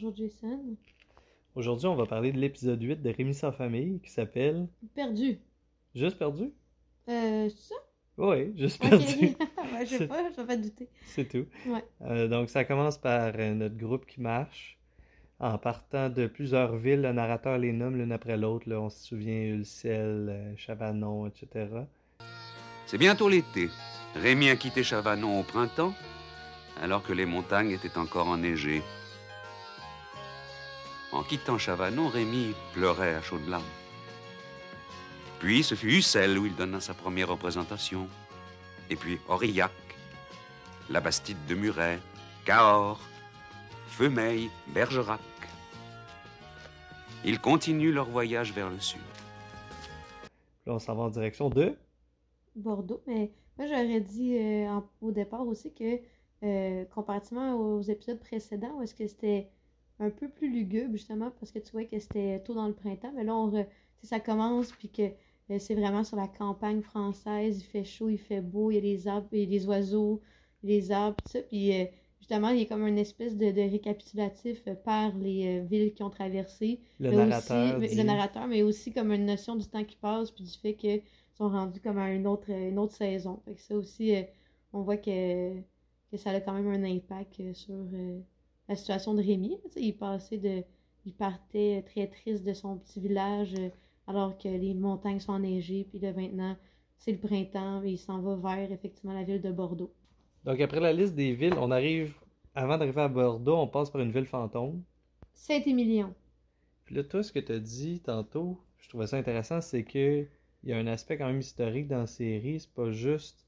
Bonjour Jason. Aujourd'hui, on va parler de l'épisode 8 de Rémi sans famille qui s'appelle Perdu. Juste perdu? Euh, c'est ça? Oui, juste perdu. ouais, je sais pas, je vais pas douter. C'est tout. Ouais. Euh, donc, ça commence par euh, notre groupe qui marche. En partant de plusieurs villes, le narrateur les nomme l'une après l'autre. là. On se souvient Ulcel, euh, Chavanon, etc. C'est bientôt l'été. Rémi a quitté Chavanon au printemps, alors que les montagnes étaient encore enneigées. En quittant Chavanon, Rémi pleurait à chaudes larmes. Puis ce fut Ussel où il donna sa première représentation. Et puis Aurillac, la Bastide de Muret, Cahors, Feumeil, Bergerac. Ils continuent leur voyage vers le sud. Là, on s'en va en direction de... Bordeaux, mais moi j'aurais dit euh, en- au départ aussi que euh, comparativement aux épisodes précédents, où est-ce que c'était un peu plus lugubre justement parce que tu vois que c'était tôt dans le printemps, mais là on re- ça commence puis que euh, c'est vraiment sur la campagne française, il fait chaud, il fait beau, il y a les arbres, il y a les oiseaux, les arbres, tout ça, puis euh, justement il y a comme une espèce de, de récapitulatif euh, par les villes qui ont traversé. Le Mais narrateur aussi, dit- le narrateur, mais aussi comme une notion du temps qui passe, puis du fait qu'ils sont rendus comme à une autre, une autre saison. Fait que ça aussi, on voit que, que ça a quand même un impact sur la situation de Rémi. Il passait de. Il partait très triste de son petit village euh, alors que les montagnes sont enneigées, puis là maintenant, c'est le printemps, et il s'en va vers effectivement la ville de Bordeaux. Donc, après la liste des villes, on arrive... Avant d'arriver à Bordeaux, on passe par une ville fantôme. Saint-Émilion. Puis là, toi, ce que tu as dit tantôt, je trouvais ça intéressant, c'est que il y a un aspect quand même historique dans la série. C'est pas juste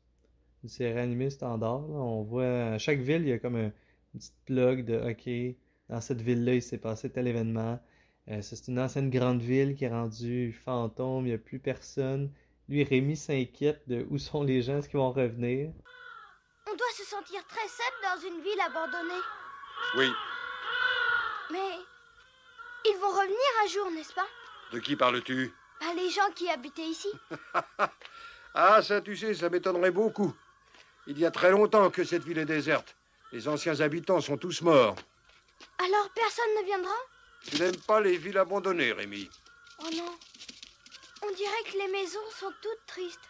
une série animée standard. là. On voit à chaque ville, il y a comme un- une petite plug de OK, dans cette ville-là, il s'est passé tel événement. Euh, c'est une ancienne grande ville qui est rendue fantôme, il n'y a plus personne. Lui, Rémi s'inquiète de où sont les gens, est-ce qu'ils vont revenir? On doit se sentir très seul dans une ville abandonnée. Oui. Mais ils vont revenir un jour, n'est-ce pas? De qui parles-tu? Pas les gens qui habitaient ici. Ah, ça, tu sais, ça m'étonnerait beaucoup. Il y a très longtemps que cette ville est déserte. Les anciens habitants sont tous morts. Alors personne ne viendra? Tu n'aimes pas les villes abandonnées, Rémi? Oh non. On dirait que les maisons sont toutes tristes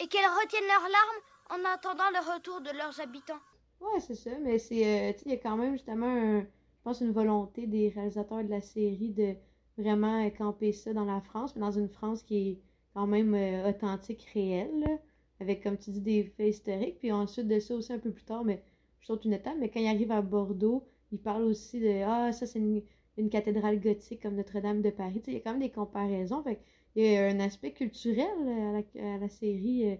et qu'elles retiennent leurs larmes en attendant le retour de leurs habitants. Ouais, c'est ça, mais c'est, euh, tu sais, il y a quand même justement, un- je pense, une volonté des réalisateurs de la série de vraiment euh, camper ça dans la France, mais dans une France qui est quand même euh, authentique, réelle, là, avec, comme tu dis, des faits historiques. Puis ensuite de ça aussi, un peu plus tard, mais je saute une étape, mais quand il arrive à Bordeaux, il parle aussi de, ah, ça c'est une, une cathédrale gothique comme Notre-Dame de Paris. Il y a quand même des comparaisons. Fait il y a un aspect culturel euh, à la, à la série, euh,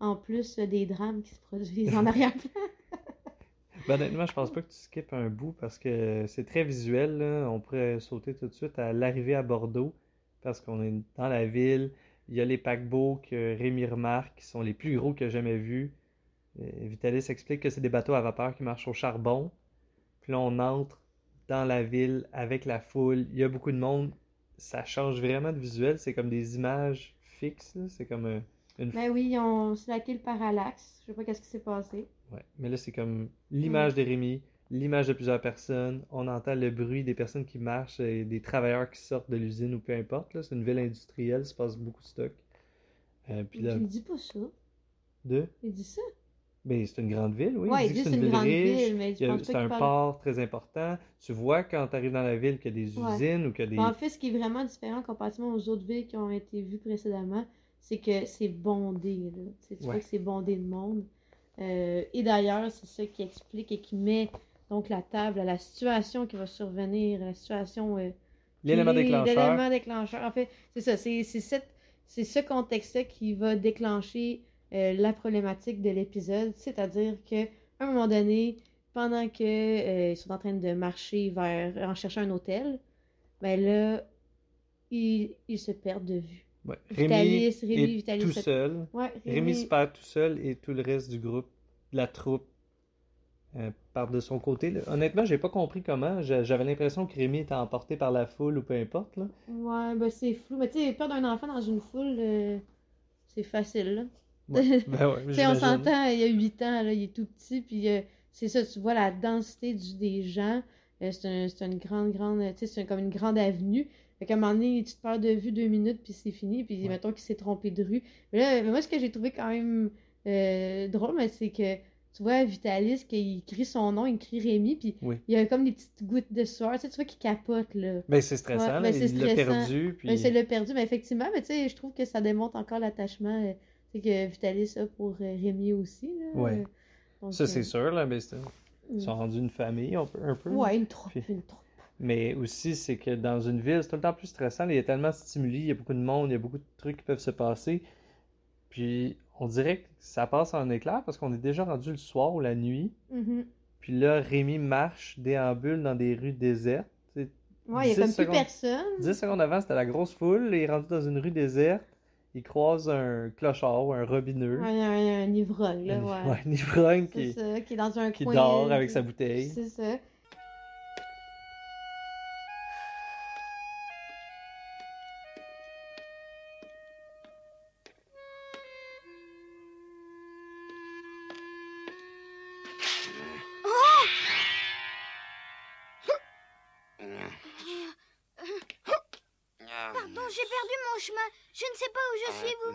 en plus euh, des drames qui se produisent en arrière-plan. Ben, honnêtement, je pense pas que tu skippes un bout parce que c'est très visuel. là. On pourrait sauter tout de suite à l'arrivée à Bordeaux parce qu'on est dans la ville. Il y a les paquebots que Rémi remarque qui sont les plus gros que j'ai jamais vus. Euh, Vitalis explique que c'est des bateaux à vapeur qui marchent au charbon. Puis là, on entre dans la ville avec la foule. Il y a beaucoup de monde. Ça change vraiment de visuel. C'est comme des images fixes. C'est comme euh, une Ben oui, ils ont slacké le parallaxe. Je sais pas qu'est-ce qui s'est passé. Ouais, mais là, c'est comme l'image Rémi, l'image de plusieurs personnes. On entend le bruit des personnes qui marchent et des travailleurs qui sortent de l'usine ou peu importe. C'est une ville industrielle, il se passe beaucoup de stock. Euh, puis là, Il dit pas ça. deux, Il dit ça. Ben, c'est une grande ville, oui. ouais, il il dit dit que c'est une grande riche. ville, mais je a- pense C'est un parle. port très important. Tu vois quand tu arrives dans la ville qu'il y a des Ouais. usines ou qu'il y a des. En fait, ce qui est vraiment différent comparativement aux autres villes qui ont été vues précédemment, c'est que c'est bondé. Là. Tu vois que c'est bondé de monde. Euh, et d'ailleurs, c'est ça qui explique et qui met donc la table à la situation qui va survenir, la situation. euh, L'élément déclencheur. L'élément déclencheur. En fait, c'est ça. C'est c'est cette- c'est ce contexte-là qui va déclencher euh, la problématique de l'épisode. C'est-à-dire que à un moment donné, pendant que euh, ils sont en train de marcher vers en cherchant un hôtel, ben là, ils, ils se perdent de vue. Ouais. Vitalis, Rémi est Vitalis, tout ça- seul. Ouais, Rémi se perd tout seul et tout le reste du groupe, de la troupe, euh, part de son côté. là. Honnêtement, j'ai pas compris comment. J'a- J'avais l'impression que Rémi était emporté par la foule ou peu importe. Là. Ouais, ben c'est flou. Mais tu sais, perdre un enfant dans une foule, euh, c'est facile, là. Ouais. Ben ouais, on s'entend, il y a 8 ans, là, il est tout petit, puis euh, c'est ça, tu vois la densité du, des gens, Euh, c'est un- c'est une grande, grande, tu sais, c'est comme une grande avenue. Fait qu'à un moment donné, tu te perds de vue deux minutes, puis c'est fini, puis Ouais. mettons qu'il s'est trompé de rue. Mais là, mais moi, ce que j'ai trouvé quand même euh, drôle, mais c'est que, tu vois, Vitalis, qu'il crie son nom, il crie Rémi, puis Oui. il y a comme des petites gouttes de sueur, tu sais, tu vois qu'il capote, là. Ben, c'est stressant, Ouais, ben, il l'a perdu, puis... Ben, c'est le perdu, mais effectivement, mais tu sais, je trouve que ça démontre encore l'attachement euh, que Vitalis a pour euh, Rémi aussi, là. Ouais. Euh, donc, Ça, euh, c'est sûr, là, mais c'est- ils mm. sont rendus une famille, un peu. Un peu. Ouais, une troupe, Puis- une troupe. Mais aussi, c'est que dans une ville, c'est tout le temps plus stressant. Il y a tellement de stimuli, il y a beaucoup de monde, il y a beaucoup de trucs qui peuvent se passer. Puis on dirait que ça passe en éclair parce qu'on est déjà rendu le soir ou la nuit. Mhm. Puis là, Rémi marche, déambule dans des rues désertes. Ouais, il y a 10 comme plus personne. 10 secondes avant, c'était la grosse foule. Il est rendu dans une rue déserte. Il croise un clochard ou un robineux. Ouais, un, un ivrogne, là, Un- ouais. ouais, un ivrogne qui, ça, qui est dans un qui coin. dort avec sa bouteille. C'est ça.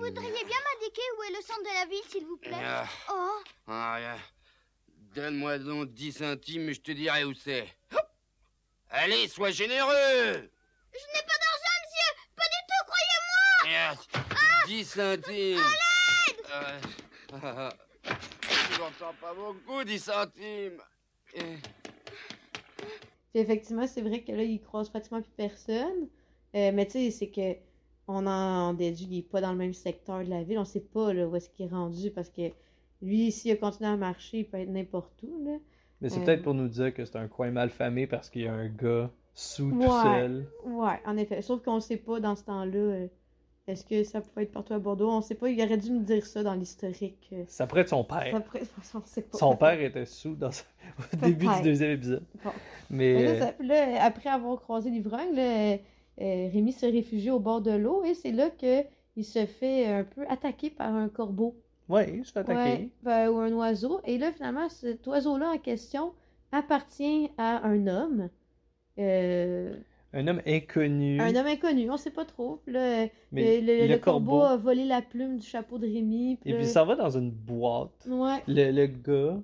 Voudriez bien m'indiquer où est le centre de la ville, s'il vous plaît Ah, Oh, ah, rien. Donne-moi donc 10 centimes et je te dirai où c'est. Allez, sois généreux. Je n'ai pas d'argent, monsieur. Pas du tout, croyez-moi. Ah, 10 centimes. Euh, ah, ah, Je n'entends pas beaucoup, 10 centimes. Eh, Puis effectivement, c'est vrai que là, il croise pratiquement plus personne. Euh, mais tu sais, c'est que on en déduit qu'il n'est pas dans le même secteur de la ville. On sait pas là, où est-ce qu'il est rendu parce que lui, s'il a continué à marcher, il peut être n'importe où. Là. Mais c'est Euh. peut-être pour nous dire que c'est un coin mal famé parce qu'il y a un gars sous tout Ouais. seul. Ouais, en effet. Sauf qu'on sait pas dans ce temps-là. euh, est-ce que ça pouvait être partout à Bordeaux? On sait pas. Il aurait dû nous dire ça dans l'historique. euh. Ça pourrait être son père. Ça pourrait- on sait pas. Son père était sous dans au début du deuxième épisode. Bon. Mais Mais là, ça- là, après avoir croisé l'ivrogne, Rémi se réfugie au bord de l'eau et c'est là que il se fait un peu attaquer par un corbeau. ouais, il se fait attaquer. Ouais, ben, ou un oiseau. Et là, finalement, cet oiseau-là en question appartient à un homme. Euh, Un homme inconnu. un homme inconnu, on sait pas trop. Puis là, mais le, le- le le corbeau, corbeau. a volé la plume du chapeau de Rémi. Puis Et puis ça va dans une boîte. Ouais. Le, le gars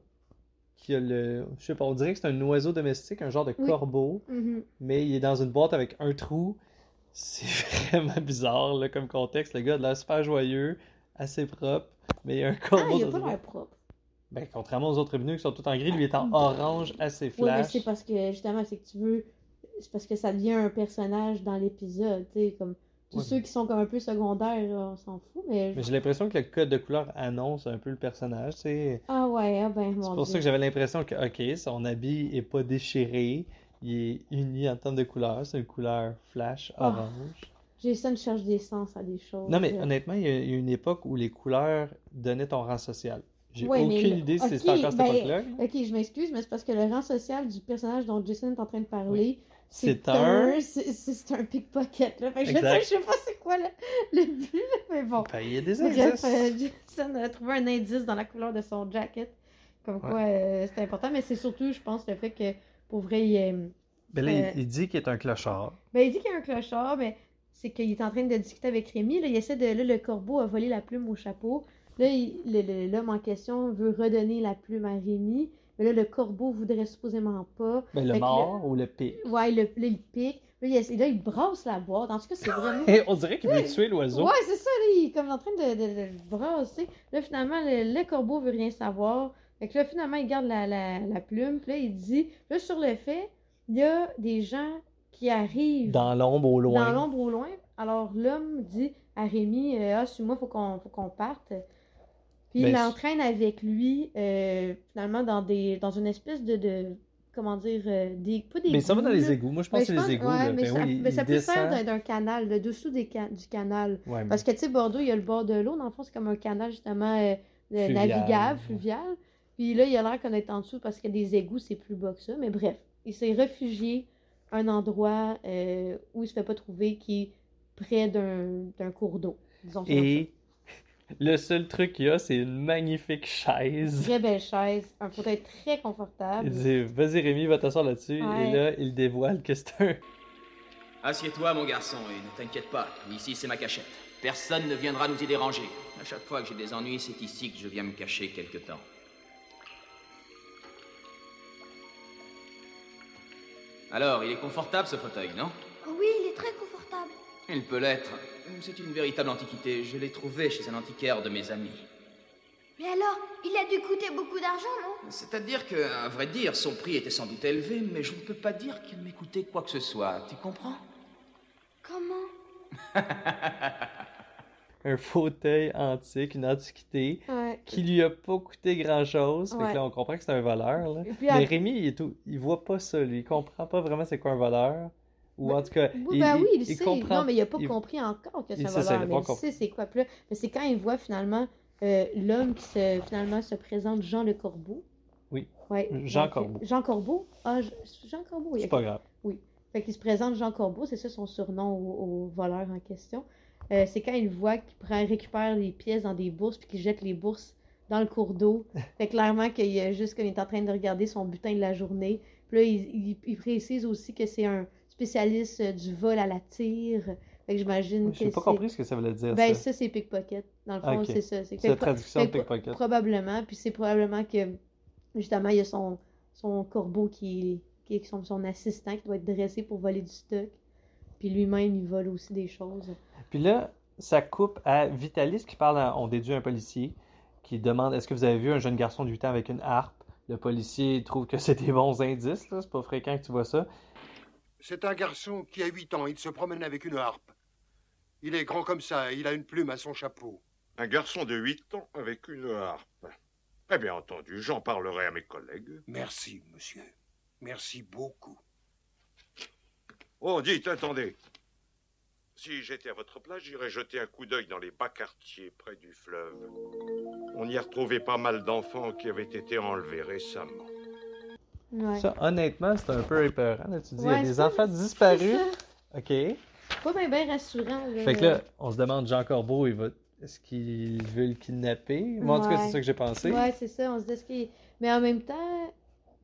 qui a le. Je sais pas, on dirait que c'est un oiseau domestique, un genre de Oui. corbeau, mhm. mais il est dans une boîte avec un trou. C'est vraiment bizarre là, comme contexte. Le gars a l'air super joyeux, assez propre, mais il y a un Ah, corbeau il a dans pas l'air propre. Ben, contrairement aux autres tribunaux qui sont tous en gris, lui est en orange, assez Ouais, mais flash. c'est parce que justement, c'est que tu veux. C'est parce que ça devient un personnage dans l'épisode, tu sais, comme. Tous Ouais, ceux qui sont comme un peu secondaires, là, on s'en fout, mais. Mais j'ai l'impression que le code de couleur annonce un peu le personnage, sais. Ah ouais, ah ben, C'est pour Dieu. ça que j'avais l'impression que, ok, son habit est pas déchiré, il est uni en termes de couleur, c'est une couleur flash Ah. orange. Jason cherche des sens à des choses. Non, mais là. honnêtement, il y, a, une époque où les couleurs donnaient ton rang social. J'ai Ouais, aucune idée si c'est encore cette ben, époque-là. Ok, je m'excuse, mais c'est parce que le rang social du personnage dont Jason est en train de parler, C'est c'est un-. C'est un pickpocket, là. Fait que je sais, je sais pas c'est quoi le, le but, là, mais bon. Ben, il y a des Bref, indices. euh, Jason a trouvé un indice dans la couleur de son jacket. Comme quoi, euh, c'est important, mais c'est surtout, je pense, le fait que, pour vrai, il, euh, Ben là, il- euh, il, dit qu'il est un clochard. ben, il dit qu'il y a un clochard, mais c'est qu'il est en train de discuter avec Rémi. Là, il essaie de. Là, le corbeau a volé la plume au chapeau. Là, l'homme en question veut redonner la plume à Rémi. Mais là, le corbeau voudrait supposément pas. Ben, le mort ou le pic? Ouais, le, là, il pique. Là, il, là, il brasse la boîte. En tout cas, c'est vraiment. On dirait qu'il veut tuer l'oiseau. Ouais, c'est ça, là, il est comme en train de, de, de le brasser. Là, finalement, le, le corbeau veut rien savoir. Fait que là, finalement, il garde la, la, la plume. Puis là, il dit, là, sur le fait, il y a des gens qui arrivent Dans l'ombre au loin. dans l'ombre au loin. Alors, l'homme dit à Rémi, euh, ah, suis-moi, faut qu'on faut qu'on parte. Puis Ben, il l'entraîne avec lui, euh, finalement, dans, des, dans une espèce de, de comment dire, euh, des, pas des Mais ça va dans les égouts. Moi, je pense Ben, que c'est les égouts. ouais, là. mais Ben ça, oui, mais ça peut faire d'un canal, le dessous des ca- du canal. Ouais, Parce que, tu sais, Bordeaux, il y a le bord de l'eau. Dans le fond, c'est comme un canal, justement, euh, Fluvial. navigable, fluvial. Puis là, il a l'air qu'on est en dessous parce que des égouts, c'est plus bas que ça. Mais bref, il s'est réfugié à un endroit euh, où il se fait pas trouver, qui est près d'un cours d'eau. Et Le seul truc qu'il y a, c'est une magnifique chaise. Très belle chaise, un fauteuil très confortable. Il dit Vas-y Rémi, va t'asseoir là-dessus. Ouais. Et là, il dévoile que c'est un. Assieds-toi, mon garçon, et ne t'inquiète pas. Ici, c'est ma cachette. Personne ne viendra nous y déranger. À chaque fois que j'ai des ennuis, c'est ici que je viens me cacher quelque temps. Alors, il est confortable ce fauteuil, non? Oui, il est très confortable. Il peut l'être. C'est une véritable antiquité. Je l'ai trouvé chez un antiquaire de mes amis. Mais alors, il a dû coûter beaucoup d'argent, non? C'est-à-dire que, à vrai dire, son prix était sans doute élevé, mais je ne peux pas dire qu'il m'ait coûté quoi que ce soit. Tu comprends? Comment? Un fauteuil antique, une antiquité, Ouais. qui lui a pas coûté grand-chose. Fait Ouais. que là, on comprend que c'est un voleur. Là. Et puis, Mais Rémi, il, est tout... il voit pas ça, lui. Il comprend pas vraiment c'est quoi un voleur. Ou en tout cas, Oui, ben oui, il, sait. comprend. Non, mais il a pas il- compris encore que il- ça, il pas mais il sait c'est quoi. Puis là, mais c'est quand il voit finalement euh, l'homme qui se, finalement se présente Jean Le Corbeau. Oui. Ouais, Jean donc, Corbeau. Jean Corbeau? Ah, Je- Jean Corbeau. il C'est pas grave. Fait qu'il se présente Jean Corbeau, c'est ça son surnom au, au voleur en question. Euh, c'est quand il voit qu'il prend, récupère les pièces dans des bourses puis qu'il jette les bourses dans le cours d'eau. fait clairement qu'il a juste comme il est en train de regarder son butin de la journée. Puis là, il, il- il précise aussi que c'est un spécialiste euh, du vol à la tire. Fait que j'imagine que J'ai pas compris ce que ça voulait dire. Ben ça. ça, c'est pickpocket. Dans le fond, c'est ça. C'est C'est la traduction de pickpocket. Probablement. Puis c'est probablement que, justement, il y a son, son corbeau qui, qui est son, son assistant qui doit être dressé pour voler du stock. Puis lui-même, il vole aussi des choses. Puis là, ça coupe à Vitalis qui parle, à- on déduit un policier, qui demande Est-ce que vous avez vu un jeune garçon de 8 ans avec une harpe? Le policier trouve que c'est des bons indices, c'est pas fréquent que tu vois ça. C'est un garçon qui a 8 ans. Il se promène avec une harpe. Il est grand comme ça. Il a une plume à son chapeau. Un garçon de 8 ans avec une harpe. Eh bien entendu, j'en parlerai à mes collègues. Merci, monsieur. Merci beaucoup. Oh, dites, attendez. Si j'étais à votre place, j'irais jeter un coup d'œil dans les bas quartiers près du fleuve. On y a retrouvé pas mal d'enfants qui avaient été enlevés récemment. Ouais. Ça, honnêtement, c'est un peu épeurant. là. Tu dis Il y a des enfants disparus. Ok. Fait Pas bien ben rassurant. Là. que là, on se demande Jean Corbeau, il va. Est-ce qu'il veut le kidnapper? Moi, en tout cas, c'est ça que j'ai pensé. Ouais, c'est ça. On se dit, est-ce qu'il- Mais en même temps,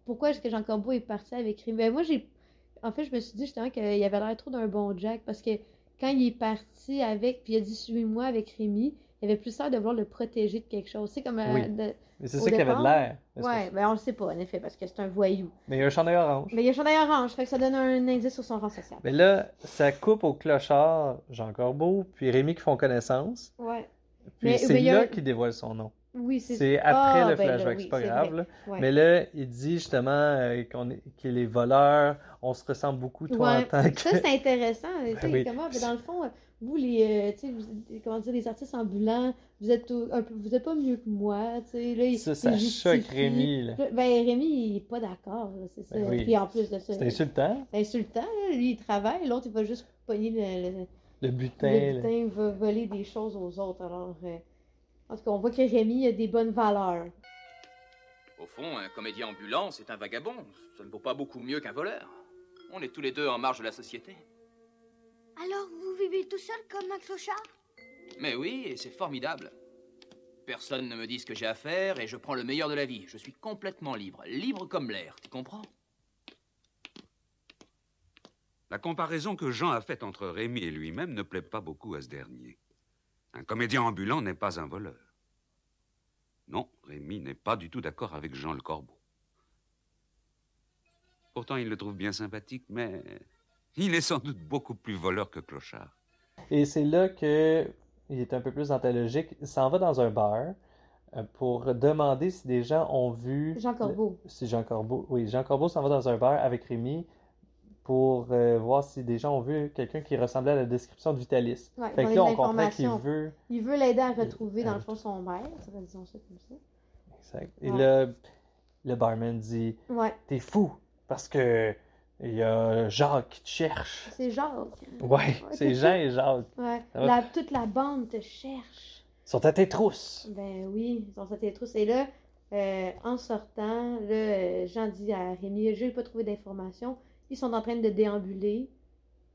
pourquoi est-ce que Jean Corbeau est parti avec Rémi? Ben, moi, j'ai. En fait, je me suis dit justement qu'il avait l'air trop d'un bon Jack parce que quand il est parti avec, puis il a dit suis-moi avec Rémi, il avait plus l'air de vouloir le protéger de quelque chose. C'est comme. euh, de- Mais c'est ça qu'il avait de l'air. Pas- ben on le sait pas, en effet, parce que c'est un voyou. Mais il y a un chandail orange. Mais il y a chandail orange, fait que ça donne un indice sur son rang social. Mais là, ça coupe au clochard Jean Corbeau, puis Rémi qui font connaissance. Ouais. Puis Mais- c'est là un- qu'il dévoile son nom. Oui, c'est C'est après Ah, le ben là, flashback, oui, c'est pas grave. Ouais. Mais là, il dit justement euh, qu'on est, qu'il est voleur, on se ressemble beaucoup, toi, en tant que. Ça, c'est intéressant. oui. comment, ben, dans le fond, vous, les, euh, vous- comment dire, les artistes ambulants, vous êtes, au- un peu, vous êtes pas mieux que moi. tu sais, Là, il- Ça, ça choque. Rémi. là. Ben, Rémi, il est pas d'accord, là, c'est ça. Ben oui. Puis en plus de ça, C'est insultant, c'est insultant. là. Lui, il travaille, l'autre, il va juste pogner le, le, le butin. le butin, va voler des choses aux autres. Alors, euh, en tout cas, on voit que Rémi a des bonnes valeurs. Au fond, un comédien ambulant, c'est un vagabond. Ça ne vaut pas beaucoup mieux qu'un voleur. On est tous les deux en marge de la société. Alors, vous vivez tout seul comme un clochard? Mais oui, et c'est formidable. Personne ne me dit ce que j'ai à faire et je prends le meilleur de la vie. Je suis complètement libre, libre comme l'air, tu comprends? La comparaison que Jean a faite entre Rémi et lui-même ne plaît pas beaucoup à ce dernier. Un comédien ambulant n'est pas un voleur. Non, Rémi n'est pas du tout d'accord avec Jean le Corbeau. Pourtant, il le trouve bien sympathique, mais il est sans doute beaucoup plus voleur que clochard. Et c'est là que il est un peu plus dans ta logique. Il s'en va dans un bar euh, pour demander si des gens ont vu. Jean Corbeau. le- si Jean Corbeau. Oui, Jean Corbeau s'en va dans un bar avec Rémi pour euh, voir si des gens ont vu quelqu'un qui ressemblait à la description de Vitalis. Ouais, fait que là, on comprend qu'il veut. Il veut l'aider à retrouver, dans le fond, son maître. Disons ça comme ça. Exact. Et Ouais. là, le barman dit Ouais, T'es fou parce que il y a Jacques qui te cherche. c'est Jacques. Ouais, c'est Jean et Jacques. Ouais. La- toute la bande te cherche. Ils sont à tes trousses. Ben oui, ils ont sorti les trousses. Et là, euh, en sortant, là, euh, Jean dit à Rémi, je n'ai pas trouvé d'informations. Ils sont en train de déambuler.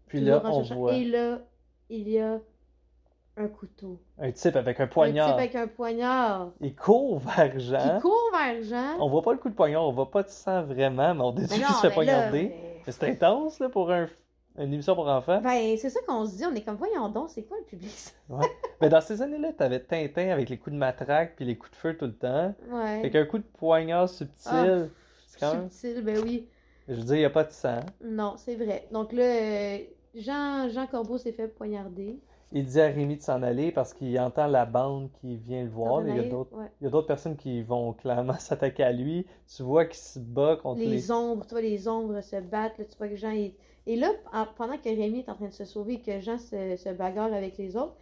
Puis là, on voit. Et là, il y a Un couteau. Un type avec un Un poignard. type avec un poignard. Il court vers Jean. Qui court vers Jean. On voit pas le coup de poignard, on voit pas de sang vraiment, mais on déduit qu'il se fait poignarder. mais- c'est intense là, pour un, une émission pour enfants. Ben, c'est ça qu'on se dit. On est comme, voyons donc, c'est quoi le public? Mais dans ces années-là, t'avais Tintin avec les coups de matraque puis les coups de feu tout le temps. Ouais. Fait qu'un coup de poignard subtil, Ah, même. Subtil, ben oui. Je veux dire, il n'y a pas de sang. Non, c'est vrai. Donc là, euh, Jean, Jean Corbeau s'est fait poignarder. Il dit à Rémi de s'en aller parce qu'il entend la bande qui vient le voir. Il y a d'autres ouais. il y a d'autres personnes qui vont clairement s'attaquer à lui. Tu vois qu'il se bat contre Les les. ombres, tu vois, les ombres se battent. Là, tu vois que Jean est... Et là, en- pendant que Rémi est en train de se sauver et que Jean se, se bagarre avec les autres,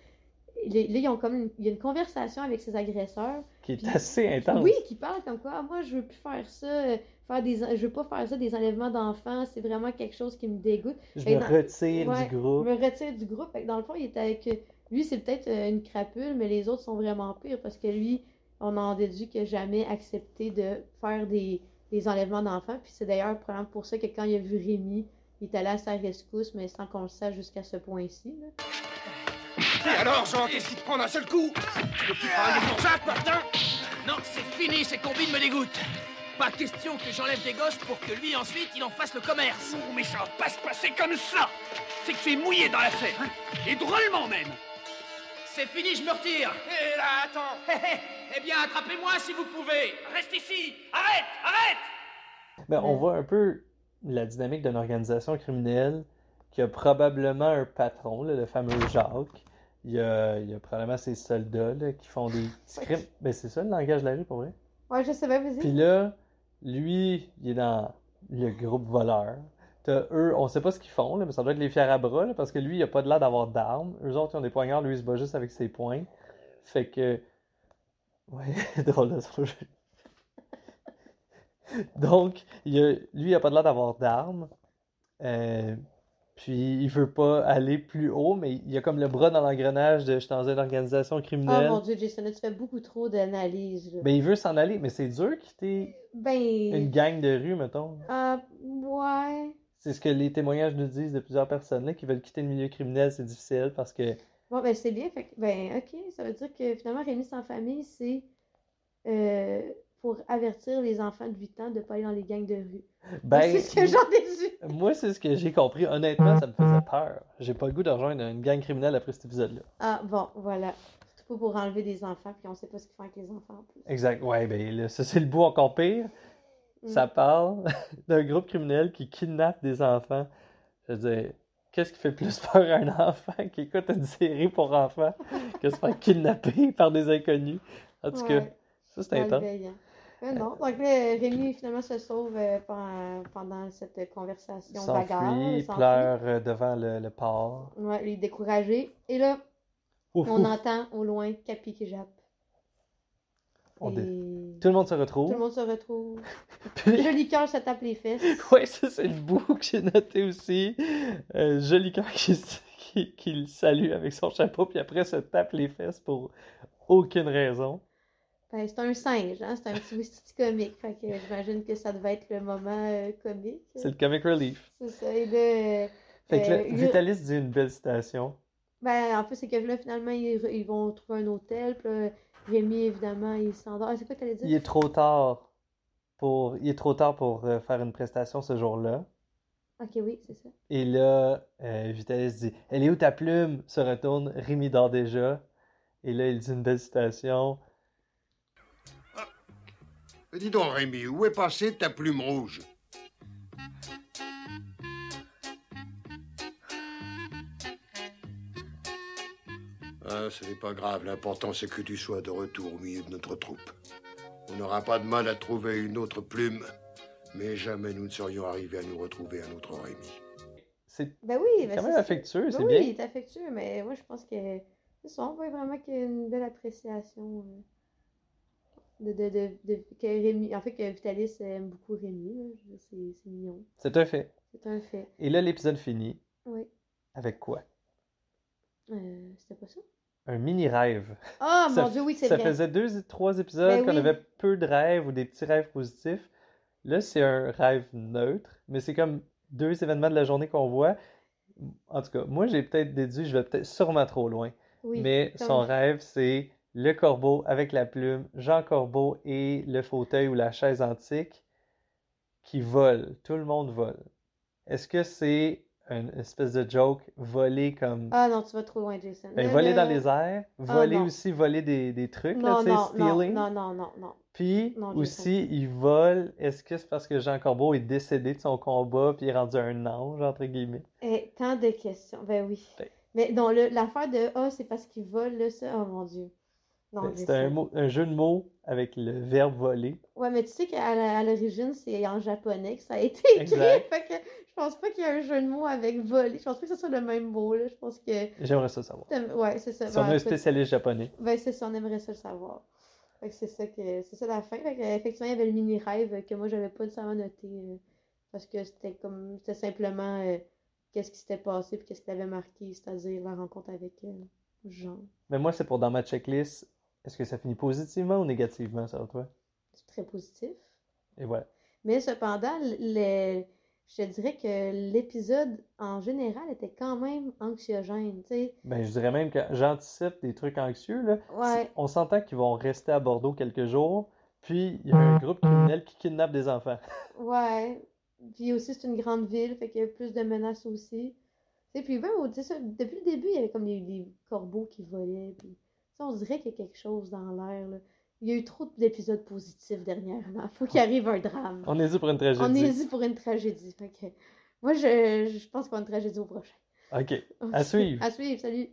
là, ils ont comme une, il y a une conversation avec ses agresseurs. qui est assez intense. Oui, qui parlent comme quoi, Ah, moi, je veux plus faire ça. euh, Faire des, je veux pas faire ça, des enlèvements d'enfants. C'est vraiment quelque chose qui me dégoûte. Je Fait me dans- retire Ouais, du groupe. Je me retire du groupe. Fait que dans le fond, il était avec. Lui, c'est peut-être euh, une crapule, mais les autres sont vraiment pires parce que lui, on en déduit qu'il n'a jamais accepté de faire des, des enlèvements d'enfants. Puis c'est d'ailleurs probablement pour ça que quand il a vu Rémi, il est allé à sa rescousse, mais sans qu'on le sache jusqu'à ce point-ci. là. Et alors, Jean, qu'est-ce qui te prend d'un seul coup Tu veux plus travailler pour Jacques, Martin Non, c'est fini, ces combines me dégoûtent. Pas question que j'enlève des gosses pour que lui ensuite il en fasse le commerce. Oh, mais ça va pas se passer comme ça C'est que tu es mouillé dans l'affaire, hein Et drôlement même C'est fini, je me retire. Hé là, attends Hé hé, eh bien, attrapez-moi si vous pouvez. Reste ici Arrête Arrête Ben, on voit un peu la dynamique d'une organisation criminelle qui a probablement un patron, là, le fameux Jacques. Il y a, il y a probablement ses soldats là, qui font des petits crimes. Ben, c'est ça le langage de la rue pour vrai. Ouais, je sais pas, vas-y. Puis là, lui, il est dans le groupe voleur. T'as eux, on sait pas ce qu'ils font, là, mais ça doit être les fiers à bras, là, parce que lui, il a pas de l'air d'avoir d'armes. Eux autres, ils ont des poignards, lui, il se bat juste avec ses poings. Fait que. Ouais, drôle de son jeu. Donc, il a- lui, il a pas de l'air d'avoir d'armes. Euh, puis, il veut pas aller plus haut, mais il a comme le bras dans l'engrenage de je suis dans une organisation Oh criminelle. mon dieu, Jason, là, tu fais beaucoup trop d'analyses. Ben, il veut s'en aller, mais c'est dur quitter Ben. une gang de rue, mettons. Ah, ouais. C'est ce que les témoignages nous disent de plusieurs personnes là, qui veulent quitter le milieu criminel, c'est difficile parce que Bon, ben c'est bien. Fait que, ben, ok, ça veut dire que finalement, Rémi sans famille, c'est euh, pour avertir les enfants de 8 ans de ne pas aller dans les gangs de rue. ben c'est ce que j'en moi c'est ce que j'ai compris. Honnêtement, ça me faisait peur. J'ai pas le goût de rejoindre une gang criminelle après cet épisode-là. Ah, bon, voilà. Surtout pas pour enlever des enfants, puis on sait pas ce qu'ils font avec les enfants en plus. Exact. Ouais, ben là, ça c'est le bout encore pire. Mm. Ça parle d'un groupe criminel qui kidnappe des enfants. Je veux dire, qu'est-ce qui fait plus peur à un enfant qui écoute une série pour enfants que se faire kidnapper par des inconnus? En tout cas, ça c'est intense. Non, donc là, Rémi finalement se sauve euh, pendant, pendant cette conversation bagarre. Il pleure euh, devant le, le port. Ouais, il est découragé. Et là, Ouf, on ouf. entend au loin Capi qui jappe. On dé- Et Tout le monde se tout retrouve. le monde se retrouve. Puis- Joli cœur se tape les fesses. Ouais, ça c'est le bout que j'ai noté aussi. Euh, joli cœur qui, qui, qui le salue avec son chapeau, puis après se tape les fesses pour aucune raison. Ben, c'est un singe, hein? C'est un petit petit comique. Fait que j'imagine que ça devait être le moment euh, comique. C'est le comic relief. C'est ça. Et euh, Fait que là, Euh, Vitalis dit une belle citation. ben, en fait, c'est que là, finalement, ils, ils vont trouver un hôtel. Puis là, Rémi, évidemment, il s'endort. Ah, c'est quoi que t'allais dire? Il est trop tard pour, il est trop tard pour euh, faire une prestation ce jour-là. Ok, oui, c'est ça. Et là, Vitalis dit Elle est où ta plume se retourne, Rémi dort déjà. Et là, il dit une belle citation. Dis donc, Rémi, où est passée ta plume rouge? Ah, ce n'est pas grave. L'important, c'est que tu sois de retour au milieu de notre troupe. On n'aura pas de mal à trouver une autre plume, mais jamais nous ne serions arrivés à nous retrouver un autre Rémi. C'est Ben oui, ben quand c'est même affectueux, Ben c'est oui, bien. il est affectueux, mais moi, je pense que c'est ça. On voit vraiment qu'il y a une belle appréciation euh, de, de, de, de- que Rémi. En fait, que Vitalis aime beaucoup Rémi. C'est mignon. C'est un fait. C'est un fait. Et là, l'épisode finit Oui. avec quoi? Euh, C'était pas ça? Un mini-rêve. Ah, Ça mon Dieu, oui, c'est Ça vrai. faisait deux, trois épisodes Ben qu'on oui. avait peu de rêves ou des petits rêves positifs. Là, c'est un rêve neutre, mais c'est comme deux événements de la journée qu'on voit. En tout cas, moi, j'ai peut-être déduit, je vais peut-être sûrement trop loin. Oui, mais son rêve, c'est le corbeau avec la plume, Jean Corbeau et le fauteuil ou la chaise antique qui volent. Tout le monde vole. Est-ce que c'est une espèce de joke, voler comme... Ah non, tu vas trop loin, Jason. Ben, Là, voler là- dans les airs, Ah, voler aussi, voler des, des trucs, là, Non, tu sais, stealing. non, non, non, non. Puis Non, aussi, il vole. Est-ce que c'est parce que Jean Corbeau est décédé de son combat puis il est rendu un ange, entre guillemets? Eh, tant de questions. Ben oui. Ben. Mais non, l'affaire de Ah, c'est parce qu'il vole, là, ça, oh mon Dieu. C'était un, mot- un jeu de mots avec le verbe voler. Ouais, mais tu sais qu'à l'origine, c'est en japonais que ça a été écrit. Fait que je pense pas qu'il y a un jeu de mots avec voler. Je pense pas que ce soit le même mot, là. Je pense que. J'aimerais ça savoir. Ouais, c'est ça. Si on Ben, a un spécialiste japonais. Ben, c'est ça, on aimerait ça le savoir. Fait que c'est ça que c'est ça la fin. Fait que, effectivement, il y avait le mini rêve que moi j'avais pas nécessairement noté euh, parce que c'était comme c'était simplement euh, qu'est-ce qui s'était passé puis qu'est-ce qui l'avait marqué, c'est-à-dire la rencontre avec euh, Jean. Mais moi, c'est pour dans ma checklist. Est-ce que ça finit positivement ou négativement, ça, toi? C'est très positif. Et voilà. Mais cependant, je te dirais que l'épisode en général était quand même anxiogène, tu sais. Ben, je dirais même que j'anticipe des trucs anxieux, là. Ouais. On s'entend qu'ils vont rester à Bordeaux quelques jours, puis il y a un groupe criminel qui kidnappe des enfants. Ouais. Puis aussi, c'est une grande ville, fait qu'il y a plus de menaces aussi. Sais, puis ça, depuis le début, il y avait comme des, des corbeaux qui volaient. Puis, on dirait qu'il y a quelque chose dans l'air. Il y a eu trop d'épisodes positifs dernièrement. Faut qu'il arrive un drame. On est dû pour une tragédie. On est dû pour une tragédie. Moi, je, je pense qu'on a une tragédie au prochain. OK. À suivre. À suivre, salut.